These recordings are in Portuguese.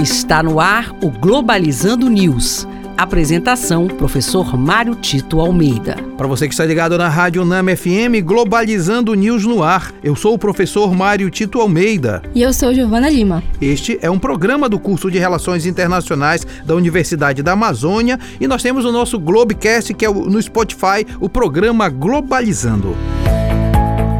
Está no ar o Globalizando News. Apresentação: Professor Mário Tito Almeida. Para você que está ligado na Rádio Nama FM, Globalizando News no ar. Eu sou o professor Mário Tito Almeida. E eu sou Giovana Lima. Este é um programa do curso de Relações Internacionais da Universidade da Amazônia e nós temos o nosso Globecast, que é no Spotify, o programa Globalizando.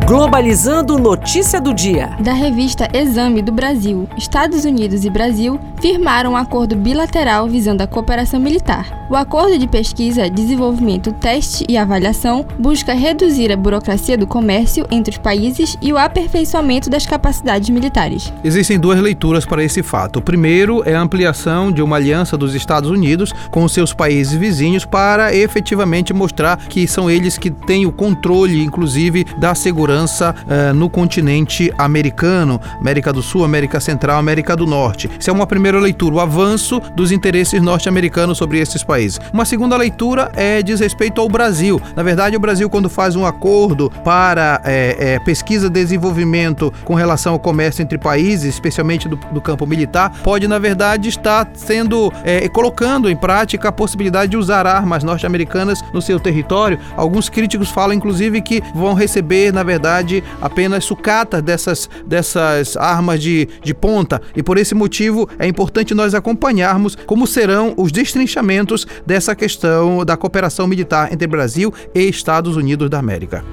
Globalizando Notícia do Dia. Da revista Exame do Brasil, Estados Unidos e Brasil firmaram um acordo bilateral visando a cooperação militar. O acordo de pesquisa, desenvolvimento, teste e avaliação busca reduzir a burocracia do comércio entre os países e o aperfeiçoamento das capacidades militares. Existem duas leituras para esse fato. O primeiro é a ampliação de uma aliança dos Estados Unidos com seus países vizinhos para efetivamente mostrar que são eles que têm o controle, inclusive, da segurança segurança uh, no continente americano, América do Sul, América Central, América do Norte. Isso é uma primeira leitura, o avanço dos interesses norte-americanos sobre esses países. Uma segunda leitura é diz respeito ao Brasil. Na verdade, o Brasil, quando faz um acordo para é, é, pesquisa e desenvolvimento com relação ao comércio entre países, especialmente do, do campo militar, pode, na verdade, estar sendo é, colocando em prática a possibilidade de usar armas norte-americanas no seu território. Alguns críticos falam, inclusive, que vão receber, na verdade, verdade, apenas sucata dessas, dessas armas de, de ponta. E por esse motivo é importante nós acompanharmos como serão os destrinchamentos dessa questão da cooperação militar entre Brasil e Estados Unidos da América.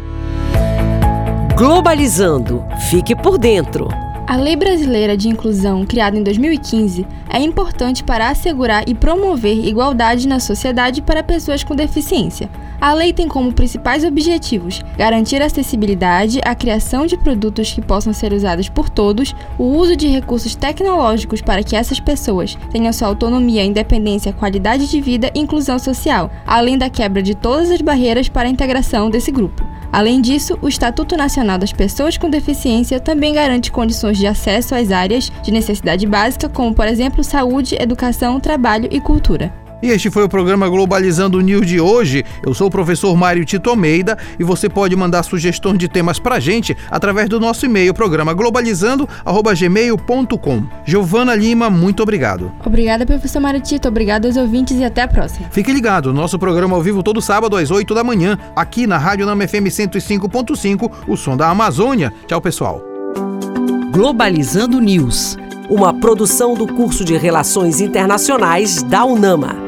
Globalizando. Fique por dentro. A Lei Brasileira de Inclusão, criada em 2015, é importante para assegurar e promover igualdade na sociedade para pessoas com deficiência. A lei tem como principais objetivos garantir acessibilidade, a criação de produtos que possam ser usados por todos, o uso de recursos tecnológicos para que essas pessoas tenham sua autonomia, independência, qualidade de vida e inclusão social, além da quebra de todas as barreiras para a integração desse grupo. Além disso, o Estatuto Nacional das Pessoas com Deficiência também garante condições de acesso às áreas de necessidade básica, como, por exemplo, saúde, educação, trabalho e cultura. E este foi o programa Globalizando News de hoje. Eu sou o professor Mário Tito Almeida e você pode mandar sugestões de temas pra gente através do nosso e-mail, programa globalizando@gmail.com. Giovana Lima, muito obrigado. Obrigada, professor Mário Tito. Obrigado aos ouvintes e até a próxima. Fique ligado, nosso programa ao vivo todo sábado às 8 da manhã, aqui na Rádio Nama FM 105.5, o som da Amazônia. Tchau, pessoal. Globalizando News, uma produção do curso de Relações Internacionais da UNAMA.